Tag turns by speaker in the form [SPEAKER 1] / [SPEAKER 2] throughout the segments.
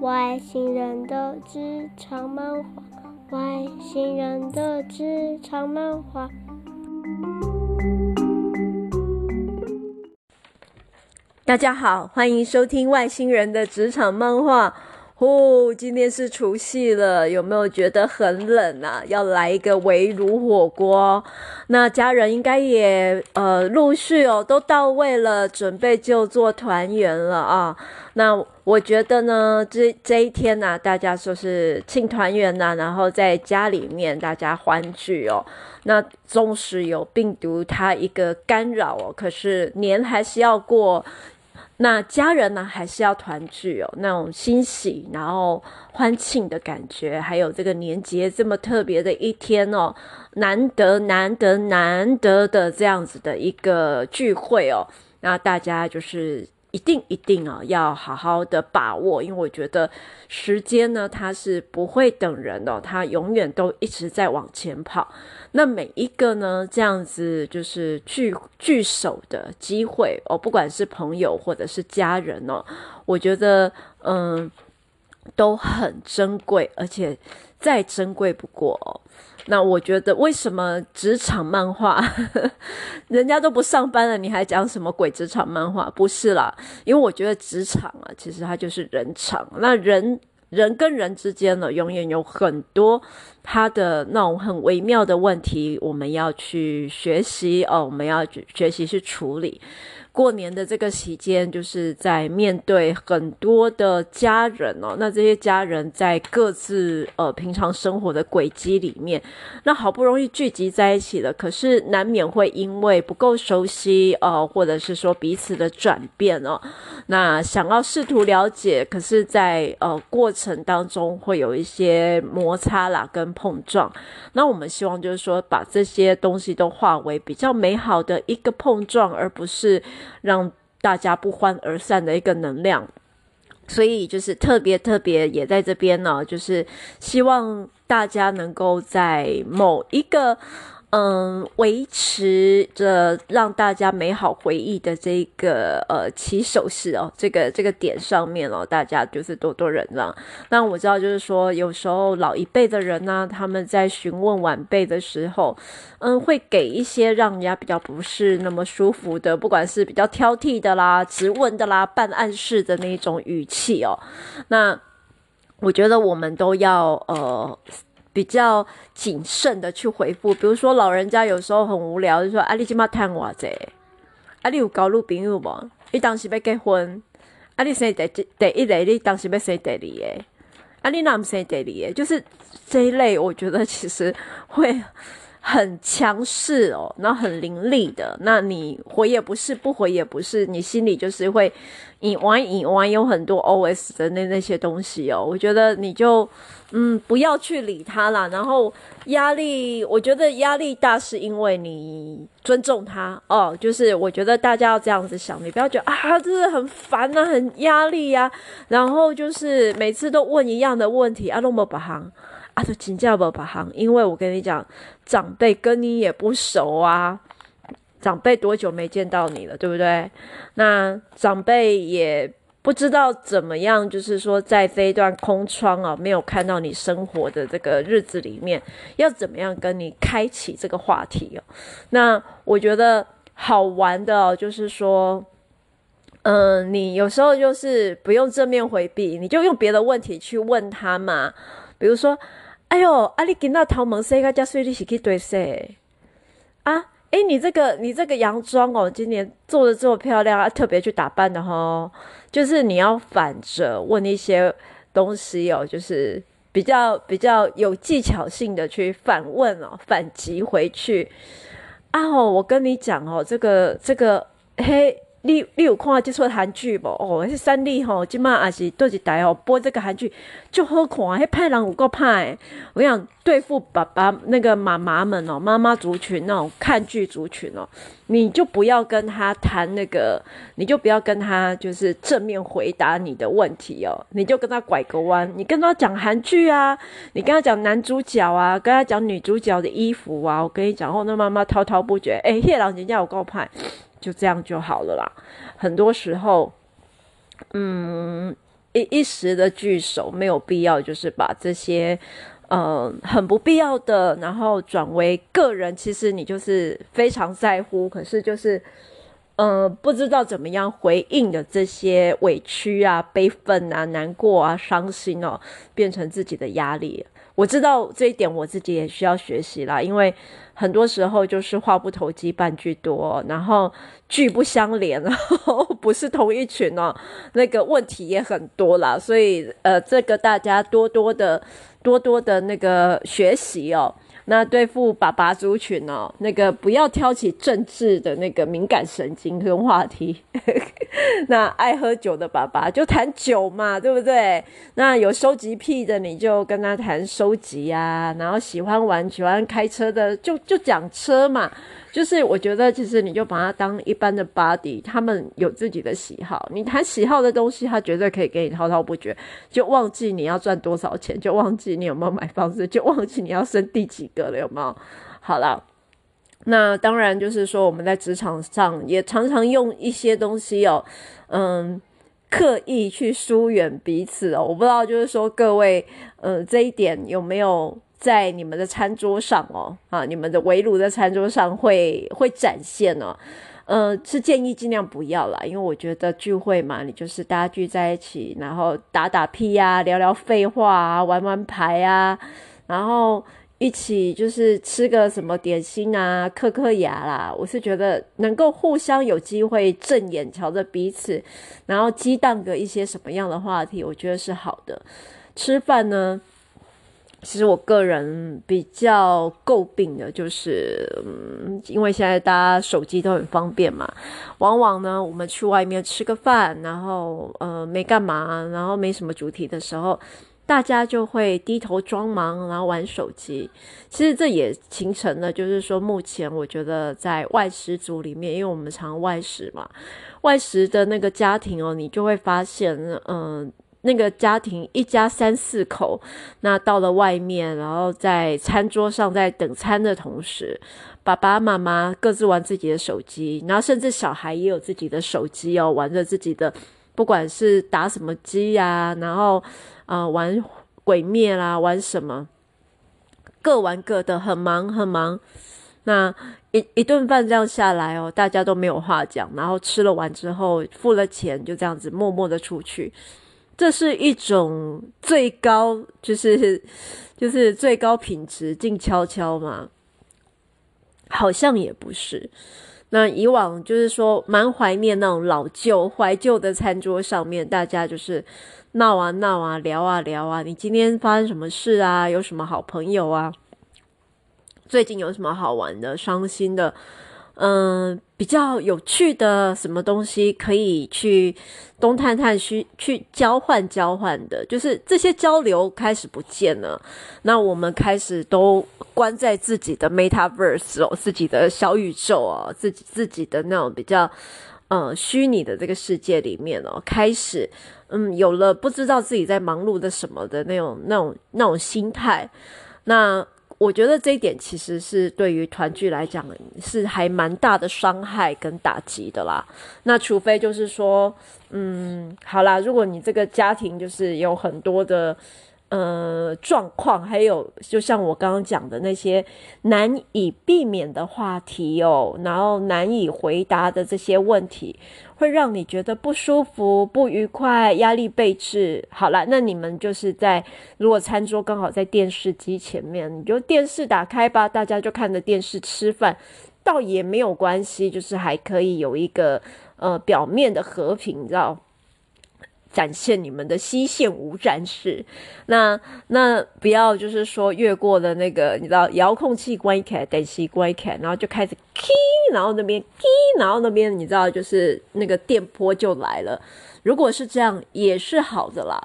[SPEAKER 1] 外星人的职场漫画，外星人的职场漫画。
[SPEAKER 2] 大家好，欢迎收听外星人的职场漫画。哦，今天是除夕了，有没有觉得很冷啊？要来一个围炉火锅，那家人应该也呃陆续哦都到位了，准备就做团圆了啊。那我觉得呢，这这一天呢、啊，大家说是庆团圆呐，然后在家里面大家欢聚哦。那纵使有病毒它一个干扰哦，可是年还是要过。那家人呢，还是要团聚哦，那种欣喜，然后欢庆的感觉，还有这个年节这么特别的一天哦，难得难得难得的这样子的一个聚会哦，那大家就是。一定一定啊，要好好的把握，因为我觉得时间呢，它是不会等人的，它永远都一直在往前跑。那每一个呢，这样子就是聚聚首的机会哦，不管是朋友或者是家人哦，我觉得嗯都很珍贵，而且再珍贵不过哦。那我觉得，为什么职场漫画，人家都不上班了，你还讲什么鬼职场漫画？不是啦，因为我觉得职场啊，其实它就是人场。那人人跟人之间呢，永远有很多他的那种很微妙的问题，我们要去学习哦，我们要去学习去处理。过年的这个期间，就是在面对很多的家人哦，那这些家人在各自呃平常生活的轨迹里面，那好不容易聚集在一起了，可是难免会因为不够熟悉、呃，或者是说彼此的转变哦，那想要试图了解，可是在呃过程当中会有一些摩擦啦跟碰撞，那我们希望就是说把这些东西都化为比较美好的一个碰撞，而不是。让大家不欢而散的一个能量，所以就是特别特别也在这边呢，就是希望大家能够在某一个。嗯，维持着让大家美好回忆的这个呃起手式哦，这个这个点上面哦，大家就是多多忍让。那我知道，就是说有时候老一辈的人呢，他们在询问晚辈的时候，嗯，会给一些让人家比较不是那么舒服的，不管是比较挑剔的啦、直问的啦、办暗示的那种语气哦。那我觉得我们都要呃。比较谨慎的去回复，比如说老人家有时候很无聊，就说：“啊，你今嘛谈我者？啊，你有交女朋友无？你当时要结婚？啊，你生第第一类，你当时要生第二个？啊，你哪唔生第二个？就是这一类，我觉得其实会很强势哦，然后很凌厉的。那你回也不是，不回也不是，你心里就是会以玩以玩，有很多 OS 的那那些东西哦。我觉得你就。嗯，不要去理他啦。然后压力，我觉得压力大是因为你尊重他哦。就是我觉得大家要这样子想，你不要觉得啊，真的很烦啊，很压力呀、啊。然后就是每次都问一样的问题啊，那么不行啊，都请教不把行。因为我跟你讲，长辈跟你也不熟啊，长辈多久没见到你了，对不对？那长辈也。不知道怎么样，就是说，在这一段空窗啊，没有看到你生活的这个日子里面，要怎么样跟你开启这个话题哦？那我觉得好玩的哦，就是说，嗯，你有时候就是不用正面回避，你就用别的问题去问他嘛。比如说，哎呦，啊，你今仔头毛洗甲遮水，你是去对洗啊？诶，你这个你这个洋装哦，今年做的这么漂亮啊，特别去打扮的吼，就是你要反着问一些东西哦，就是比较比较有技巧性的去反问哦，反击回去啊！哦，我跟你讲哦，这个这个嘿。你你有看这出韩剧不？哦，那三立吼，今嘛也是都是台哦播这个韩剧，就好看。迄派人有够派，我想对付爸爸那个妈妈们哦，妈妈族群那种看剧族群哦，你就不要跟他谈那个，你就不要跟他就是正面回答你的问题哦，你就跟他拐个弯，你跟他讲韩剧啊，你跟他讲男主角啊，跟他讲女主角的衣服啊，我跟你讲后，那妈妈滔滔不绝，诶，迄人人家有够派。就这样就好了啦。很多时候，嗯，一一时的聚首，没有必要就是把这些。嗯，很不必要的，然后转为个人，其实你就是非常在乎，可是就是，嗯，不知道怎么样回应的这些委屈啊、悲愤啊、难过啊、伤心哦，变成自己的压力。我知道这一点，我自己也需要学习啦，因为很多时候就是话不投机半句多，然后句不相连，然后不是同一群哦，那个问题也很多啦，所以呃，这个大家多多的。多多的那个学习哦，那对付爸爸族群哦，那个不要挑起政治的那个敏感神经跟话题。那爱喝酒的爸爸就谈酒嘛，对不对？那有收集癖的你就跟他谈收集啊，然后喜欢玩、喜欢开车的就就讲车嘛。就是我觉得，其实你就把他当一般的 buddy，他们有自己的喜好，你谈喜好的东西，他绝对可以给你滔滔不绝，就忘记你要赚多少钱，就忘记你有没有买房子，就忘记你要生第几个了，有没有？好了，那当然就是说我们在职场上也常常用一些东西哦，嗯，刻意去疏远彼此哦。我不知道，就是说各位，嗯，这一点有没有？在你们的餐桌上哦，啊，你们的围炉的餐桌上会会展现哦，呃，是建议尽量不要啦，因为我觉得聚会嘛，你就是大家聚在一起，然后打打屁呀、啊，聊聊废话啊，玩玩牌啊，然后一起就是吃个什么点心啊，嗑嗑牙啦。我是觉得能够互相有机会正眼瞧着彼此，然后激荡个一些什么样的话题，我觉得是好的。吃饭呢？其实我个人比较诟病的就是，嗯，因为现在大家手机都很方便嘛，往往呢，我们去外面吃个饭，然后呃没干嘛，然后没什么主题的时候，大家就会低头装忙，然后玩手机。其实这也形成了，就是说目前我觉得在外食族里面，因为我们常外食嘛，外食的那个家庭哦，你就会发现，嗯、那个家庭一家三四口，那到了外面，然后在餐桌上在等餐的同时，爸爸妈妈各自玩自己的手机，然后甚至小孩也有自己的手机哦，玩着自己的，不管是打什么机呀、然后啊、玩鬼灭啦，玩什么，各玩各的，很忙很忙。那一一顿饭这样下来哦，大家都没有话讲，然后吃了完之后付了钱，就这样子默默的出去。这是一种最高，就是 就是最高品质静悄悄嘛？好像也不是。那以往就是说，蛮怀念那种老旧怀旧的餐桌上面，大家就是闹啊闹啊，聊啊聊啊。你今天发生什么事啊？有什么好朋友啊？最近有什么好玩的、伤心的？嗯，比较有趣的什么东西可以去东探探去去交换交换的，就是这些交流开始不见了。那我们开始都关在自己的 Metaverse 哦，自己的小宇宙哦，自己自己的那种比较嗯虚拟的这个世界里面哦，开始嗯有了不知道自己在忙碌的什么的那种那种那种心态，那。我觉得这一点其实是对于团聚来讲是还蛮大的伤害跟打击的啦。那除非就是说，嗯，好啦，如果你这个家庭就是有很多的。呃，状况还有，就像我刚刚讲的那些难以避免的话题哦，然后难以回答的这些问题，会让你觉得不舒服、不愉快、压力倍增。好了，那你们就是在如果餐桌刚好在电视机前面，你就电视打开吧，大家就看着电视吃饭，倒也没有关系，就是还可以有一个呃表面的和平，你知道。展现你们的西线无战事，那那不要就是说越过了那个，你知道遥控器关一开，电视关开，然后就开始滴然后那边滴然后那边你知道就是那个电波就来了。如果是这样也是好的啦，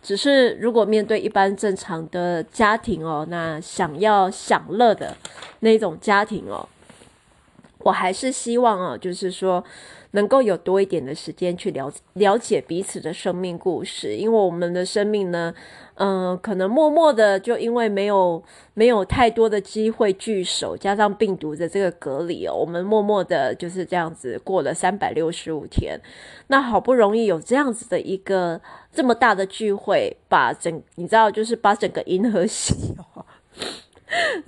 [SPEAKER 2] 只是如果面对一般正常的家庭哦，那想要享乐的那种家庭哦。我还是希望哦，就是说能够有多一点的时间去了了解彼此的生命故事，因为我们的生命呢，嗯、可能默默的就因为没有没有太多的机会聚首，加上病毒的这个隔离哦，我们默默的就是这样子过了三百六十五天，那好不容易有这样子的一个这么大的聚会，把整你知道，就是把整个银河系哦。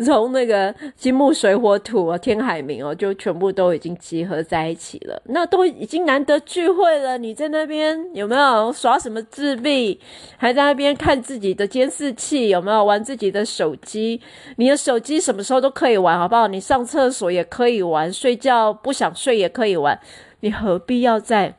[SPEAKER 2] 从那个金木水火土啊，天海冥哦，就全部都已经集合在一起了。那都已经难得聚会了，你在那边有没有耍什么自闭？还在那边看自己的监视器？有没有玩自己的手机？你的手机什么时候都可以玩，好不好？你上厕所也可以玩，睡觉不想睡也可以玩。你何必要在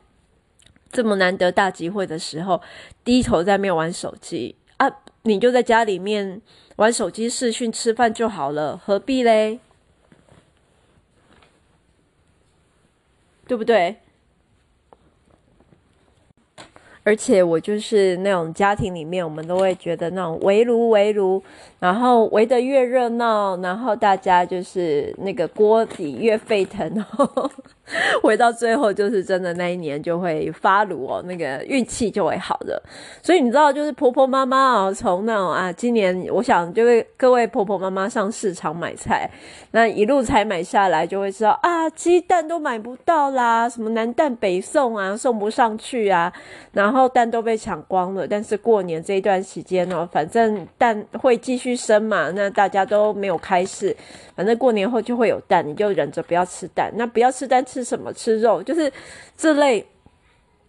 [SPEAKER 2] 这么难得大集会的时候低头在那边玩手机啊？你就在家里面。玩手机视讯吃饭就好了，何必嘞？对不对？而且我就是那种家庭里面，我们都会觉得那种围炉围炉，然后围得越热闹，然后大家就是那个锅底越沸腾，然 回到最后就是真的那一年就会发炉哦，那个运气就会好的。所以你知道，就是婆婆妈妈哦，从那种啊，今年我想就是各位婆婆妈妈上市场买菜，那一路采买下来，就会知道啊，鸡蛋都买不到啦，什么南蛋北送啊，送不上去啊，然后。蛋都被抢光了，但是过年这一段时间哦，反正蛋会继续生嘛，那大家都没有开市，反正过年后就会有蛋，你就忍着不要吃蛋。那不要吃蛋，是什么？吃肉，就是这类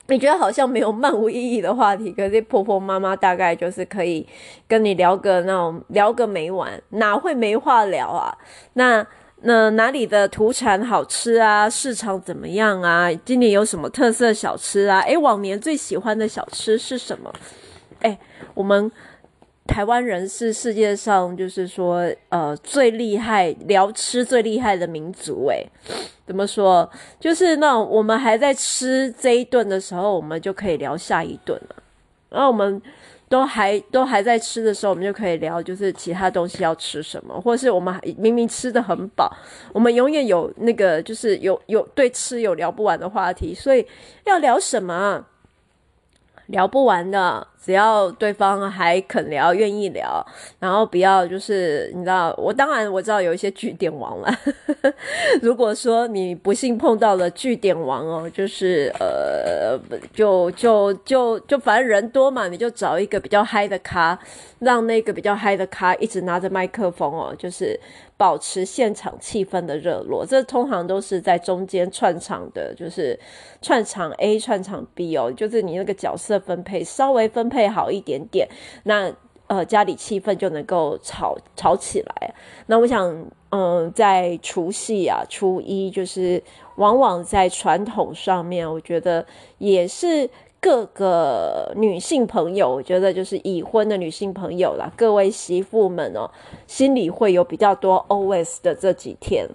[SPEAKER 2] 你觉得好像没有漫无意义的话题，可是婆婆妈妈大概就是可以跟你聊个那种聊个没完，哪会没话聊啊？那。那哪里的土产好吃啊？市场怎么样啊？今年有什么特色小吃啊？诶，往年最喜欢的小吃是什么？诶，我们台湾人是世界上就是说呃最厉害聊吃最厉害的民族。诶，怎么说？就是那我们还在吃这一顿的时候，我们就可以聊下一顿了。然后我们。都还都还在吃的时候，我们就可以聊，就是其他东西要吃什么，或者是我们明明吃的很饱，我们永远有那个就是有有对吃有聊不完的话题，所以要聊什么？聊不完的，只要对方还肯聊、愿意聊，然后不要就是你知道，我当然我知道有一些据点王了。如果说你不幸碰到了据点王哦，就是呃，就就就就反正人多嘛，你就找一个比较嗨的咖，让那个比较嗨的咖一直拿着麦克风哦，就是。保持现场气氛的热络，这通常都是在中间串场的，就是串场 A 串场 B 哦，就是你那个角色分配稍微分配配好一点点，那呃家里气氛就能够吵吵起来。那我想，嗯、在除夕啊、初一，就是往往在传统上面，我觉得也是。各个女性朋友，我觉得就是已婚的女性朋友啦，各位媳妇们哦，心里会有比较多 OS 的这几天，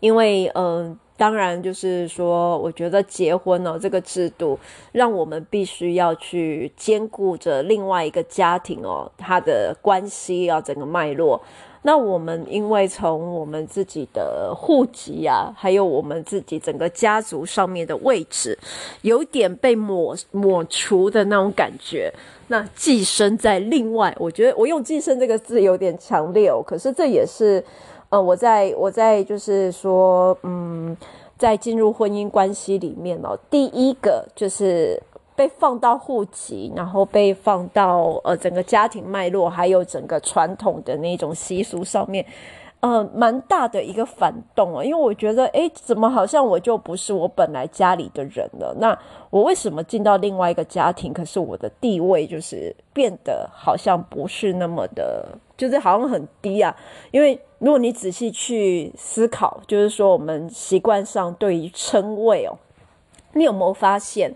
[SPEAKER 2] 因为嗯、当然就是说，我觉得结婚哦这个制度，让我们必须要去兼顾着另外一个家庭哦，它的关系啊，整个脉络。那我们因为从我们自己的户籍啊，还有我们自己整个家族上面的位置，有点被抹抹除的那种感觉。那寄生在另外，我觉得我用“寄生”这个字有点强烈哦。可是这也是，呃，我在我在就是说，嗯，在进入婚姻关系里面哦，第一个就是。被放到户籍，然后被放到呃整个家庭脉络，还有整个传统的那种习俗上面，呃，蛮大的一个反动啊。因为我觉得，诶，怎么好像我就不是我本来家里的人了？那我为什么进到另外一个家庭？可是我的地位就是变得好像不是那么的，就是好像很低啊。因为如果你仔细去思考，就是说我们习惯上对于称谓哦，你有没有发现？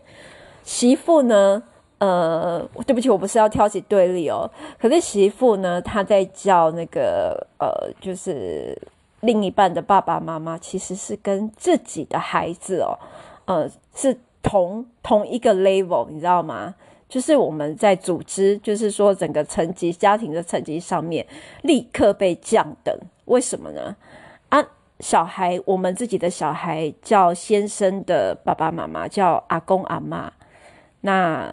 [SPEAKER 2] 媳妇呢，呃，对不起，我不是要挑起对立哦。可是媳妇呢，她在叫那个呃，就是另一半的爸爸妈妈，其实是跟自己的孩子哦，呃，是同同一个 level，你知道吗？就是我们在组织，就是说整个层级、家庭的层级上面，立刻被降等。为什么呢？啊，小孩，我们自己的小孩叫先生的爸爸妈妈，叫阿公阿嬷。那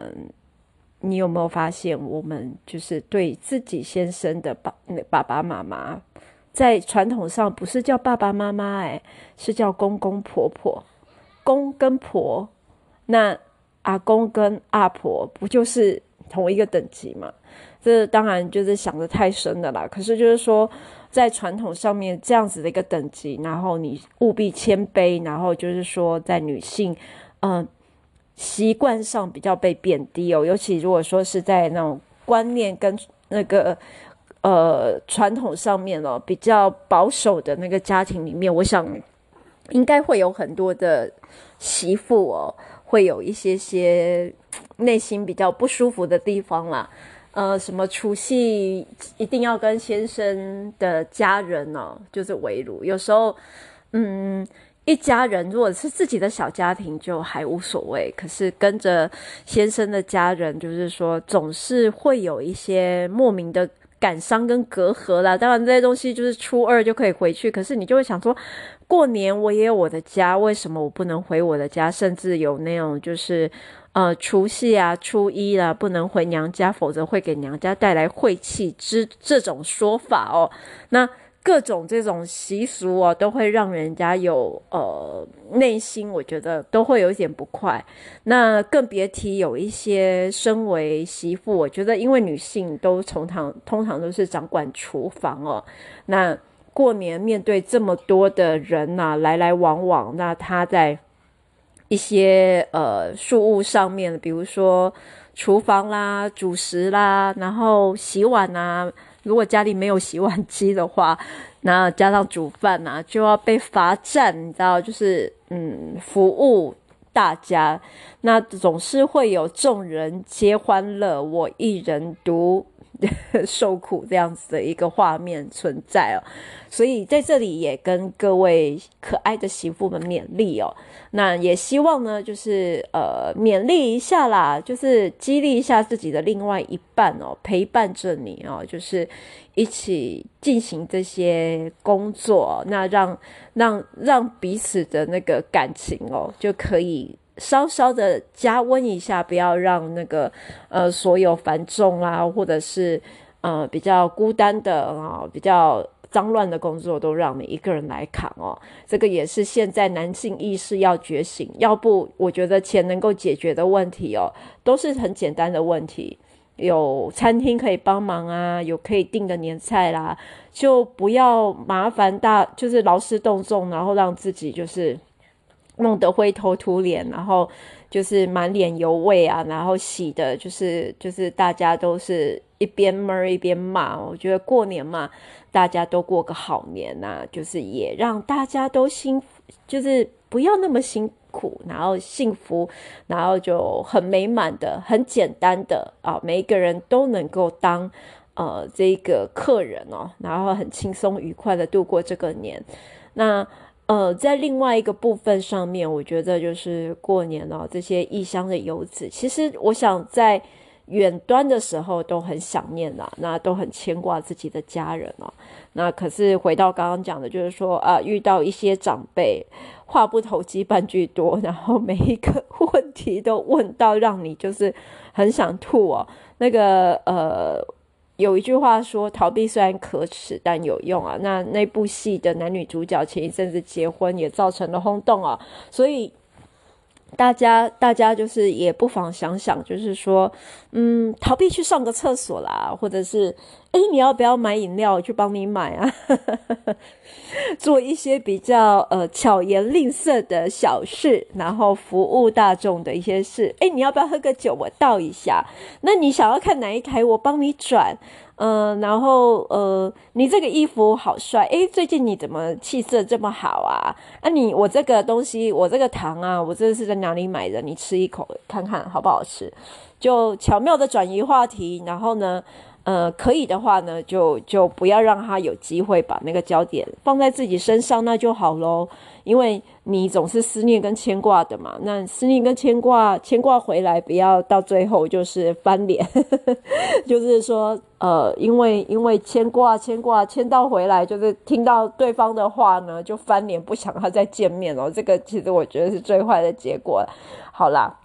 [SPEAKER 2] 你有没有发现，我们就是对自己先生的爸爸爸妈妈，在传统上不是叫爸爸妈妈，哎，是叫公公婆婆。公跟婆，那阿公跟阿婆不就是同一个等级吗？这当然就是想得太深的啦。可是就是说，在传统上面这样子的一个等级，然后你务必谦卑，然后就是说，在女性，嗯、习惯上比较被贬低哦。尤其如果说是在那种观念跟那个呃传统上面哦，比较保守的那个家庭里面，我想应该会有很多的媳妇哦，会有一些些内心比较不舒服的地方啦。呃，什么除夕一定要跟先生的家人呢？就是围炉。有时候，嗯，一家人如果是自己的小家庭就还无所谓，可是跟着先生的家人，就是说总是会有一些莫名的感伤跟隔阂啦。当然这些东西就是初二就可以回去，可是你就会想说，过年我也有我的家，为什么我不能回我的家？甚至有那种就是。呃，除夕啊，初一啦，不能回娘家，否则会给娘家带来晦气之这种说法哦。那各种这种习俗哦，都会让人家有呃内心，我觉得都会有一点不快。那更别提有一些身为媳妇，我觉得因为女性都从常通常都是掌管厨房哦。那过年面对这么多的人呐、啊，来来往往，那她在。一些呃，事物上面，比如说厨房啦、煮食啦，然后洗碗啊。如果家里没有洗碗机的话，那加上煮饭啊，就要被罚站，你知道，就是嗯，服务大家，那总是会有众人皆欢乐，我一人独。受苦这样子的一个画面存在哦，所以在这里也跟各位可爱的媳妇们勉励哦。那也希望呢，就是呃勉励一下啦，就是激励一下自己的另外一半哦，陪伴着你哦，就是一起进行这些工作，那让让让彼此的那个感情哦就可以。稍稍的加温一下，不要让那个呃所有繁重啊，或者是呃比较孤单的啊、比较脏乱的工作都让你一个人来扛哦。这个也是现在男性意识要觉醒，要不我觉得钱能够解决的问题哦，都是很简单的问题，有餐厅可以帮忙啊，有可以订的年菜啦，就不要麻烦大，就是劳师动众，然后让自己就是。弄得灰头土脸，然后就是满脸油味啊，然后洗的就是就是大家都是一边闷一边骂。我觉得过年嘛，大家都过个好年呐、啊，就是也让大家都幸，就是不要那么辛苦，然后幸福，然后就很美满的、很简单的啊，每一个人都能够当呃这个客人哦，然后很轻松愉快的度过这个年，那。呃，在另外一个部分上面，我觉得就是过年了，这些异乡的游子，其实我想在远端的时候都很想念呐，那都很牵挂自己的家人哦。那可是回到刚刚讲的，就是说啊，遇到一些长辈话不投机半句多，然后每一个 问题都问到让你就是很想吐哦。那个呃。有一句话说，逃避虽然可耻，但有用啊。那那部戏的男女主角前一阵子结婚，也造成了轰动啊。所以。大家，大家就是也不妨想想，就是说，嗯，逃避去上个厕所啦，或者是，哎，你要不要买饮料？我去帮你买啊，做一些比较呃巧言令色的小事，然后服务大众的一些事。哎，你要不要喝个酒？我倒一下。那你想要看哪一台？我帮你转。嗯、然后呃，你这个衣服好帅，诶，最近你怎么气色这么好啊？啊，你我这个东西，我这个糖啊，我这是在哪里买的？你吃一口看看好不好吃？就巧妙的转移话题，然后呢，呃，可以的话呢，就就不要让他有机会把那个焦点放在自己身上，那就好喽。因为你总是思念跟牵挂的嘛，那思念跟牵挂，牵挂回来，不要到最后就是翻脸，就是说，呃，因为因为牵挂牵挂牵到回来，就是听到对方的话呢，就翻脸，不想要再见面了。这个其实我觉得是最坏的结果。好啦，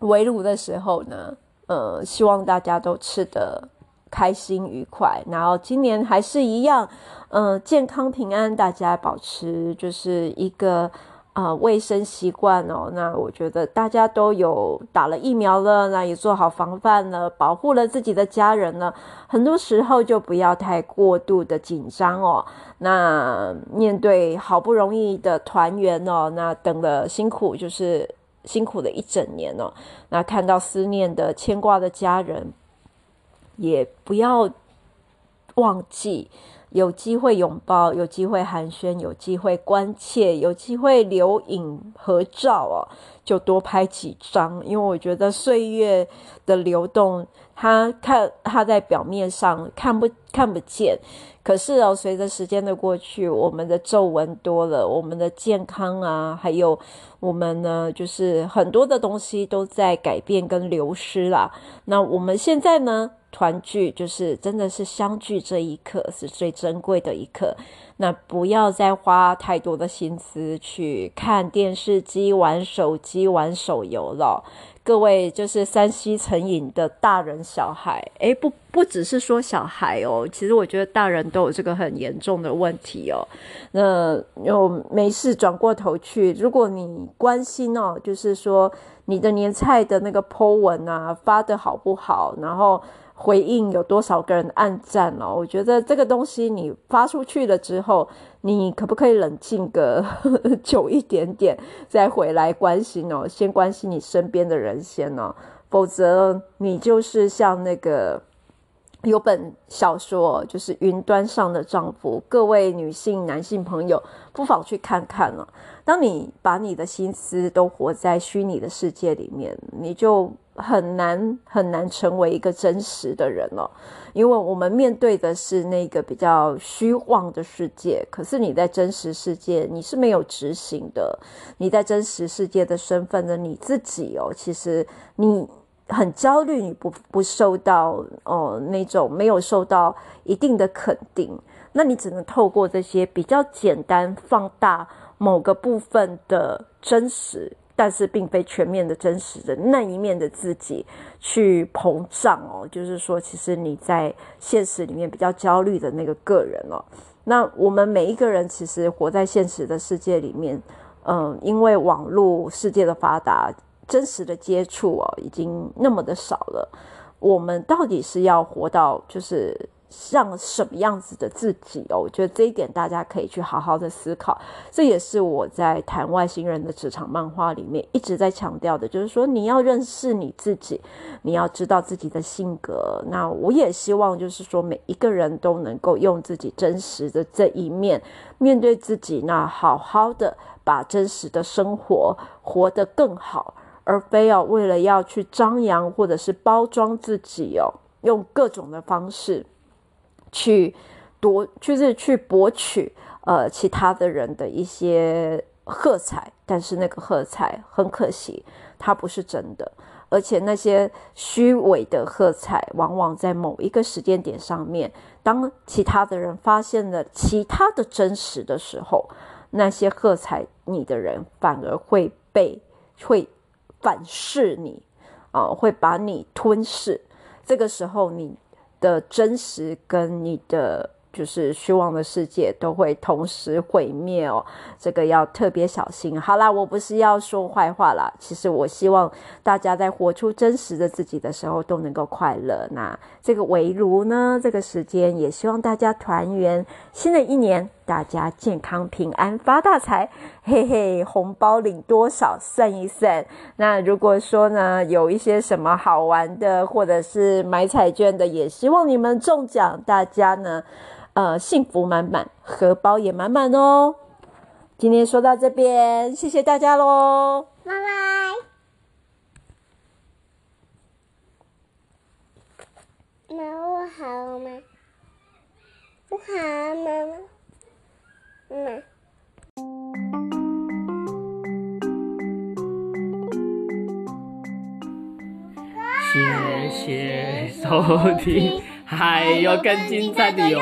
[SPEAKER 2] 围炉的时候呢，呃，希望大家都吃得开心愉快，然后今年还是一样，嗯、健康平安，大家保持就是一个啊、卫生习惯哦。那我觉得大家都有打了疫苗了，那也做好防范了，保护了自己的家人了。很多时候就不要太过度的紧张哦。那面对好不容易的团圆哦，那等了辛苦就是辛苦了一整年哦。那看到思念的牵挂的家人。也不要忘记，有机会拥抱，有机会寒暄，有机会关切，有机会留影合照哦，就多拍几张。因为我觉得岁月的流动，它看它在表面上看不看不见，可是哦，随着时间的过去，我们的皱纹多了，我们的健康啊，还有我们呢，就是很多的东西都在改变跟流失啦。那我们现在呢？团聚就是真的是相聚这一刻是最珍贵的一刻，那不要再花太多的心思去看电视机、玩手机、玩手游了。各位就是 3C 成瘾的大人小孩，诶，不不只是说小孩哦，其实我觉得大人都有这个很严重的问题哦。那又没事转过头去，如果你关心哦，就是说你的年菜的那个 po 文啊发的好不好，然后。回应有多少个人按赞哦？我觉得这个东西你发出去了之后，你可不可以冷静个 久一点点，再回来关心哦？先关心你身边的人先哦，否则你就是像那个。有本小说，就是《云端上的丈夫》。各位女性、男性朋友，不妨去看看了。当你把你的心思都活在虚拟的世界里面，你就很难很难成为一个真实的人了。因为我们面对的是那个比较虚妄的世界，可是你在真实世界你是没有执行的。你在真实世界的身份的你自己哦，其实你。很焦虑，你不不受到哦、那种没有受到一定的肯定，那你只能透过这些比较简单放大某个部分的真实，但是并非全面的真实的那一面的自己去膨胀哦。就是说，其实你在现实里面比较焦虑的那个个人哦，那我们每一个人其实活在现实的世界里面，嗯、因为网络世界的发达。真实的接触哦，已经那么的少了。我们到底是要活到就是像什么样子的自己哦？我觉得这一点大家可以去好好的思考。这也是我在谈外星人的职场漫画里面一直在强调的，就是说你要认识你自己，你要知道自己的性格。那我也希望就是说每一个人都能够用自己真实的这一面面对自己，那好好的把真实的生活活得更好。而非要为了要去张扬或者是包装自己哦，用各种的方式去夺，就是去博取呃其他的人的一些喝彩，但是那个喝彩很可惜，它不是真的，而且那些虚伪的喝彩，往往在某一个时间点上面，当其他的人发现了其他的真实的时候，那些喝彩你的人反而会被会。反噬你，啊、会把你吞噬。这个时候，你的真实跟你的。就是虚妄的世界都会同时毁灭哦，这个要特别小心。好啦，我不是要说坏话啦，其实我希望大家在活出真实的自己的时候都能够快乐。那这个围炉呢，这个时间也希望大家团圆。新的一年，大家健康平安发大财，嘿嘿，红包领多少算一算。那如果说呢，有一些什么好玩的，或者是买彩券的，也希望你们中奖，大家呢。呃，幸福满满，荷包也满满哦。今天说到这边，谢谢大家喽，
[SPEAKER 1] 拜拜。那我。好吗？不好妈？妈妈。
[SPEAKER 3] 谢谢收听，还有更精彩的哟。